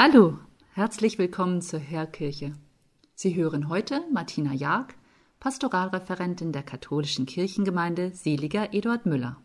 Hallo, herzlich willkommen zur Hörkirche. Sie hören heute Martina Jag, Pastoralreferentin der katholischen Kirchengemeinde Seliger Eduard Müller.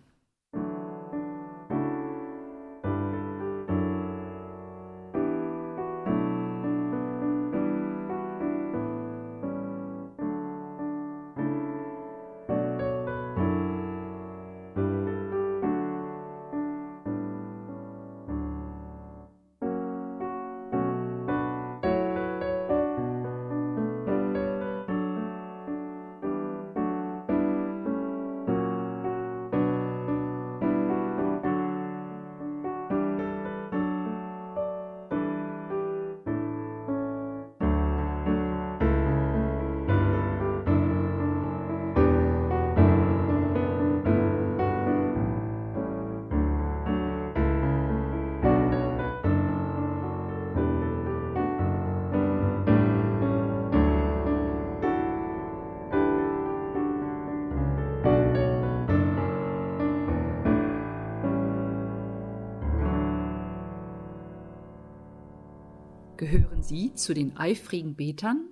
Gehören Sie zu den eifrigen Betern?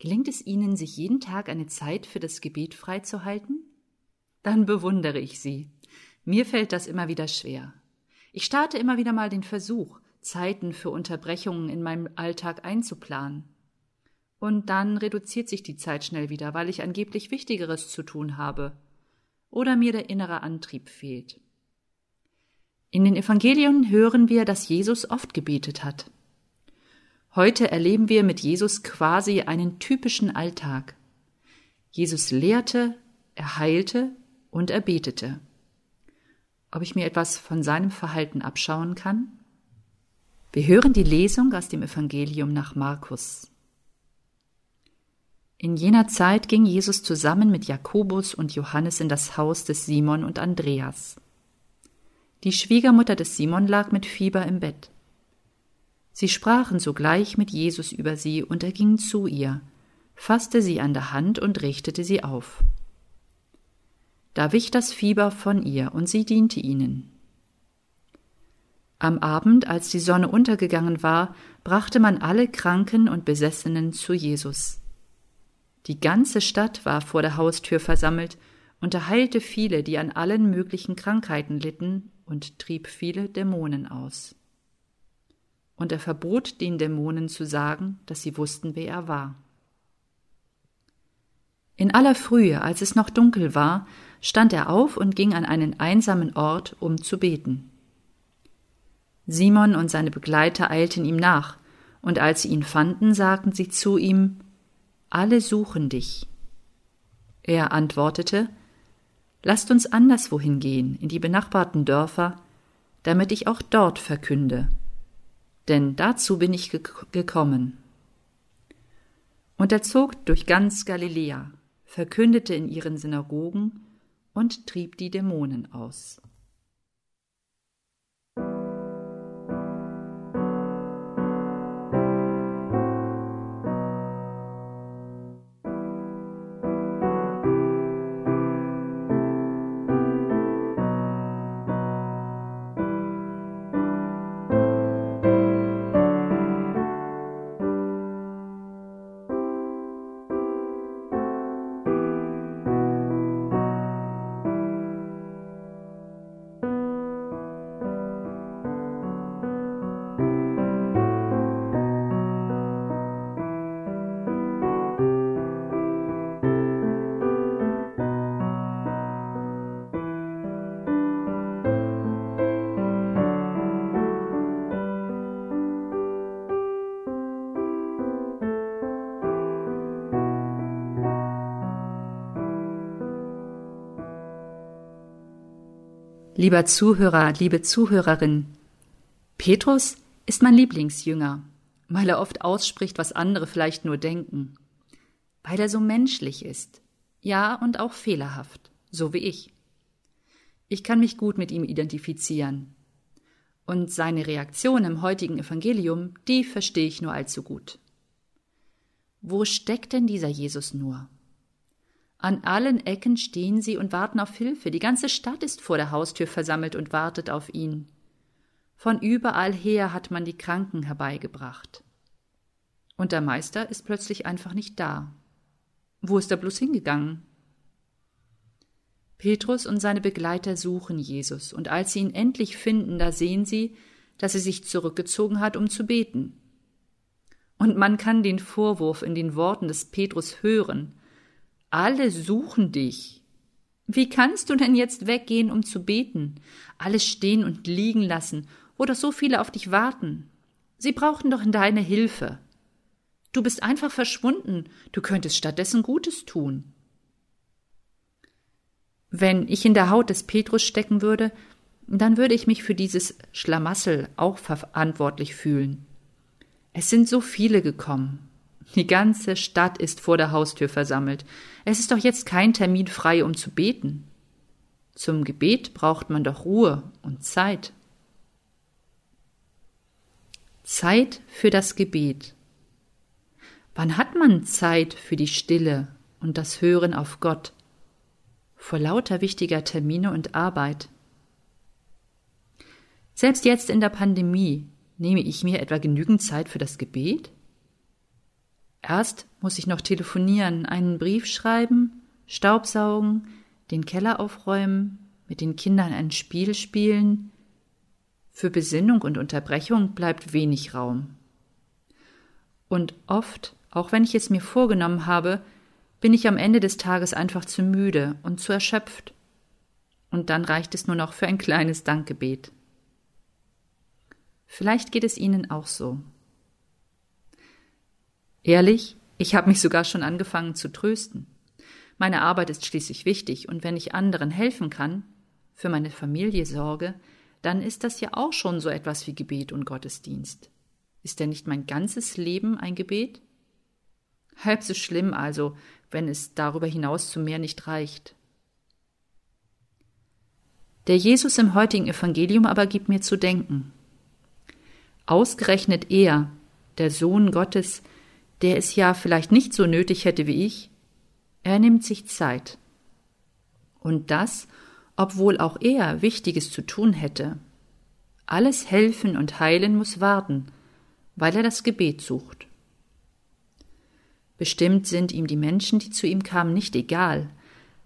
Gelingt es Ihnen, sich jeden Tag eine Zeit für das Gebet freizuhalten? Dann bewundere ich Sie. Mir fällt das immer wieder schwer. Ich starte immer wieder mal den Versuch, Zeiten für Unterbrechungen in meinem Alltag einzuplanen. Und dann reduziert sich die Zeit schnell wieder, weil ich angeblich Wichtigeres zu tun habe oder mir der innere Antrieb fehlt. In den Evangelien hören wir, dass Jesus oft gebetet hat. Heute erleben wir mit Jesus quasi einen typischen Alltag. Jesus lehrte, er heilte und er betete. Ob ich mir etwas von seinem Verhalten abschauen kann? Wir hören die Lesung aus dem Evangelium nach Markus. In jener Zeit ging Jesus zusammen mit Jakobus und Johannes in das Haus des Simon und Andreas. Die Schwiegermutter des Simon lag mit Fieber im Bett. Sie sprachen sogleich mit Jesus über sie, und er ging zu ihr, fasste sie an der Hand und richtete sie auf. Da wich das Fieber von ihr, und sie diente ihnen. Am Abend, als die Sonne untergegangen war, brachte man alle Kranken und Besessenen zu Jesus. Die ganze Stadt war vor der Haustür versammelt und er heilte viele, die an allen möglichen Krankheiten litten, und trieb viele Dämonen aus und er verbot den Dämonen zu sagen, dass sie wussten, wer er war. In aller Frühe, als es noch dunkel war, stand er auf und ging an einen einsamen Ort, um zu beten. Simon und seine Begleiter eilten ihm nach, und als sie ihn fanden, sagten sie zu ihm Alle suchen dich. Er antwortete Lasst uns anderswohin gehen, in die benachbarten Dörfer, damit ich auch dort verkünde, denn dazu bin ich gekommen. Und er zog durch ganz Galiläa, verkündete in ihren Synagogen und trieb die Dämonen aus. Lieber Zuhörer, liebe Zuhörerin, Petrus ist mein Lieblingsjünger, weil er oft ausspricht, was andere vielleicht nur denken, weil er so menschlich ist, ja und auch fehlerhaft, so wie ich. Ich kann mich gut mit ihm identifizieren. Und seine Reaktion im heutigen Evangelium, die verstehe ich nur allzu gut. Wo steckt denn dieser Jesus nur? An allen Ecken stehen sie und warten auf Hilfe. Die ganze Stadt ist vor der Haustür versammelt und wartet auf ihn. Von überall her hat man die Kranken herbeigebracht. Und der Meister ist plötzlich einfach nicht da. Wo ist er bloß hingegangen? Petrus und seine Begleiter suchen Jesus, und als sie ihn endlich finden, da sehen sie, dass er sich zurückgezogen hat, um zu beten. Und man kann den Vorwurf in den Worten des Petrus hören. Alle suchen dich. Wie kannst du denn jetzt weggehen, um zu beten? Alles stehen und liegen lassen, wo doch so viele auf dich warten. Sie brauchten doch deine Hilfe. Du bist einfach verschwunden, du könntest stattdessen Gutes tun. Wenn ich in der Haut des Petrus stecken würde, dann würde ich mich für dieses Schlamassel auch verantwortlich fühlen. Es sind so viele gekommen. Die ganze Stadt ist vor der Haustür versammelt. Es ist doch jetzt kein Termin frei, um zu beten. Zum Gebet braucht man doch Ruhe und Zeit. Zeit für das Gebet. Wann hat man Zeit für die Stille und das Hören auf Gott? vor lauter wichtiger Termine und Arbeit. Selbst jetzt in der Pandemie nehme ich mir etwa genügend Zeit für das Gebet? Erst muss ich noch telefonieren, einen Brief schreiben, Staubsaugen, den Keller aufräumen, mit den Kindern ein Spiel spielen. Für Besinnung und Unterbrechung bleibt wenig Raum. Und oft, auch wenn ich es mir vorgenommen habe, bin ich am Ende des Tages einfach zu müde und zu erschöpft. Und dann reicht es nur noch für ein kleines Dankgebet. Vielleicht geht es Ihnen auch so. Ehrlich, ich habe mich sogar schon angefangen zu trösten. Meine Arbeit ist schließlich wichtig, und wenn ich anderen helfen kann, für meine Familie sorge, dann ist das ja auch schon so etwas wie Gebet und Gottesdienst. Ist denn nicht mein ganzes Leben ein Gebet? Halb so schlimm also, wenn es darüber hinaus zu mehr nicht reicht. Der Jesus im heutigen Evangelium aber gibt mir zu denken. Ausgerechnet er, der Sohn Gottes, der es ja vielleicht nicht so nötig hätte wie ich, er nimmt sich Zeit. Und das, obwohl auch er Wichtiges zu tun hätte. Alles Helfen und Heilen muss warten, weil er das Gebet sucht. Bestimmt sind ihm die Menschen, die zu ihm kamen, nicht egal,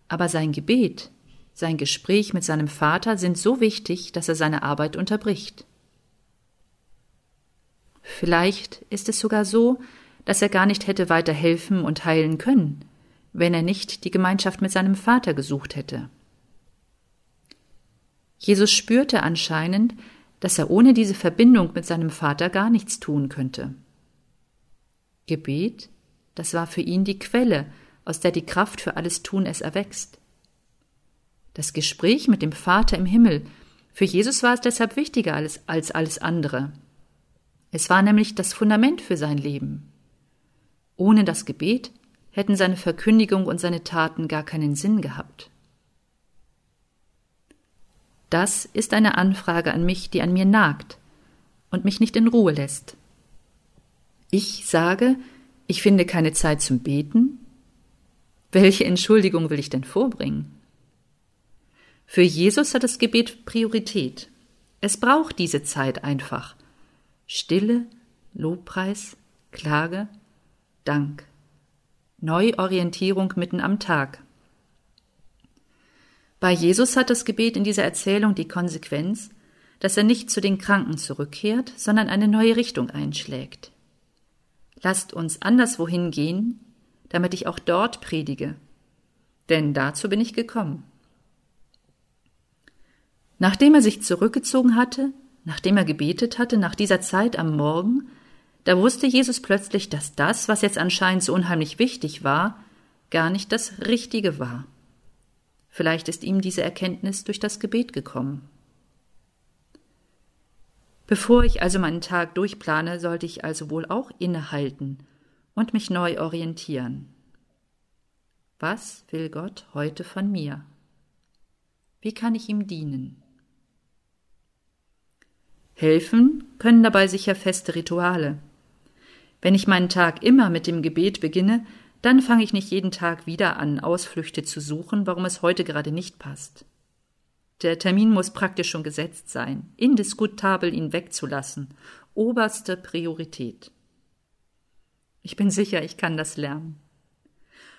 aber sein Gebet, sein Gespräch mit seinem Vater sind so wichtig, dass er seine Arbeit unterbricht. Vielleicht ist es sogar so, dass er gar nicht hätte weiter helfen und heilen können, wenn er nicht die Gemeinschaft mit seinem Vater gesucht hätte. Jesus spürte anscheinend, dass er ohne diese Verbindung mit seinem Vater gar nichts tun könnte. Gebet das war für ihn die Quelle, aus der die Kraft für alles Tun es erwächst. Das Gespräch mit dem Vater im Himmel, für Jesus war es deshalb wichtiger als, als alles andere. Es war nämlich das Fundament für sein Leben. Ohne das Gebet hätten seine Verkündigung und seine Taten gar keinen Sinn gehabt. Das ist eine Anfrage an mich, die an mir nagt und mich nicht in Ruhe lässt. Ich sage, ich finde keine Zeit zum Beten? Welche Entschuldigung will ich denn vorbringen? Für Jesus hat das Gebet Priorität. Es braucht diese Zeit einfach. Stille, Lobpreis, Klage, Dank. Neuorientierung mitten am Tag. Bei Jesus hat das Gebet in dieser Erzählung die Konsequenz, dass er nicht zu den Kranken zurückkehrt, sondern eine neue Richtung einschlägt. Lasst uns anderswohin gehen, damit ich auch dort predige, denn dazu bin ich gekommen. Nachdem er sich zurückgezogen hatte, nachdem er gebetet hatte, nach dieser Zeit am Morgen, da wusste Jesus plötzlich, dass das, was jetzt anscheinend so unheimlich wichtig war, gar nicht das Richtige war. Vielleicht ist ihm diese Erkenntnis durch das Gebet gekommen. Bevor ich also meinen Tag durchplane, sollte ich also wohl auch innehalten und mich neu orientieren. Was will Gott heute von mir? Wie kann ich ihm dienen? Helfen können dabei sicher feste Rituale. Wenn ich meinen Tag immer mit dem Gebet beginne, dann fange ich nicht jeden Tag wieder an, Ausflüchte zu suchen, warum es heute gerade nicht passt. Der Termin muss praktisch schon gesetzt sein, indiskutabel ihn wegzulassen, oberste Priorität. Ich bin sicher, ich kann das lernen.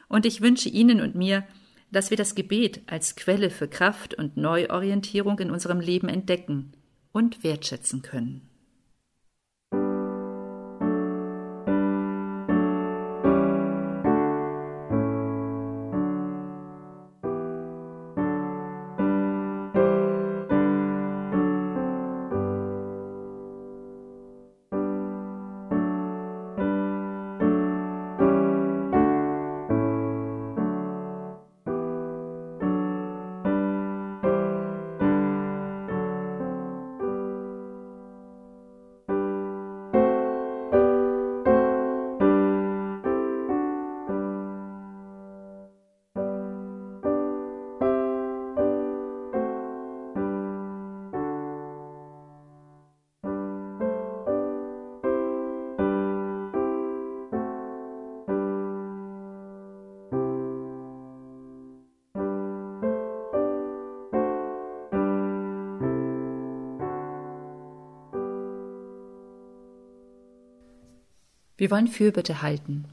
Und ich wünsche Ihnen und mir, dass wir das Gebet als Quelle für Kraft und Neuorientierung in unserem Leben entdecken und wertschätzen können. Wir wollen Fürbitte halten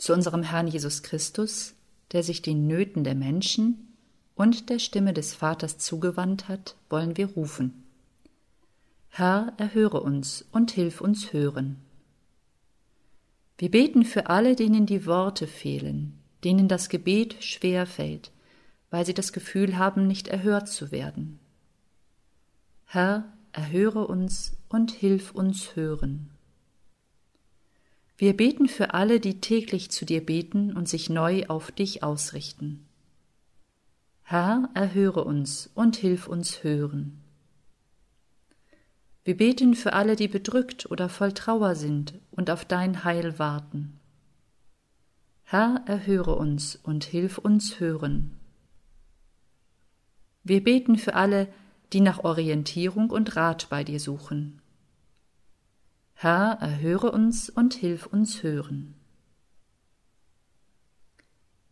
zu unserem Herrn Jesus Christus, der sich den Nöten der Menschen und der Stimme des Vaters zugewandt hat, wollen wir rufen. Herr, erhöre uns und hilf uns hören. Wir beten für alle, denen die Worte fehlen, denen das Gebet schwer fällt, weil sie das Gefühl haben, nicht erhört zu werden. Herr, erhöre uns und hilf uns hören. Wir beten für alle, die täglich zu dir beten und sich neu auf dich ausrichten. Herr, erhöre uns und hilf uns hören. Wir beten für alle, die bedrückt oder voll Trauer sind und auf dein Heil warten. Herr, erhöre uns und hilf uns hören. Wir beten für alle, die nach Orientierung und Rat bei dir suchen. Herr, erhöre uns und hilf uns hören.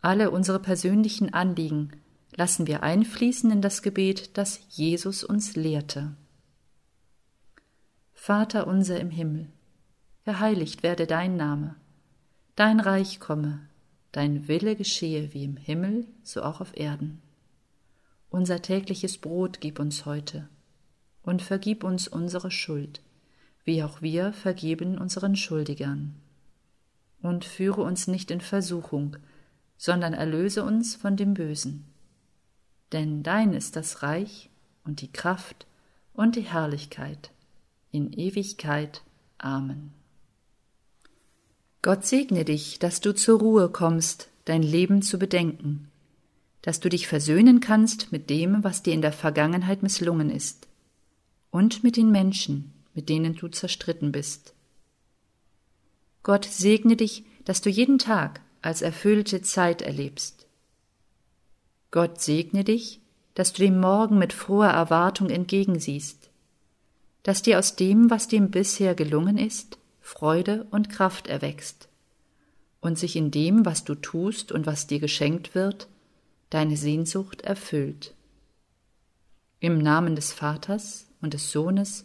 Alle unsere persönlichen Anliegen lassen wir einfließen in das Gebet, das Jesus uns lehrte. Vater unser im Himmel, geheiligt werde dein Name, dein Reich komme, dein Wille geschehe wie im Himmel, so auch auf Erden. Unser tägliches Brot gib uns heute und vergib uns unsere Schuld, wie auch wir vergeben unseren Schuldigern. Und führe uns nicht in Versuchung, sondern erlöse uns von dem Bösen. Denn dein ist das Reich und die Kraft und die Herrlichkeit in Ewigkeit. Amen. Gott segne dich, dass du zur Ruhe kommst, dein Leben zu bedenken, dass du dich versöhnen kannst mit dem, was dir in der Vergangenheit misslungen ist, und mit den Menschen, mit denen du zerstritten bist. Gott segne dich, dass du jeden Tag als erfüllte Zeit erlebst. Gott segne dich, dass du dem Morgen mit froher Erwartung entgegensiehst, dass dir aus dem, was dem bisher gelungen ist, Freude und Kraft erwächst und sich in dem, was du tust und was dir geschenkt wird, deine Sehnsucht erfüllt. Im Namen des Vaters und des Sohnes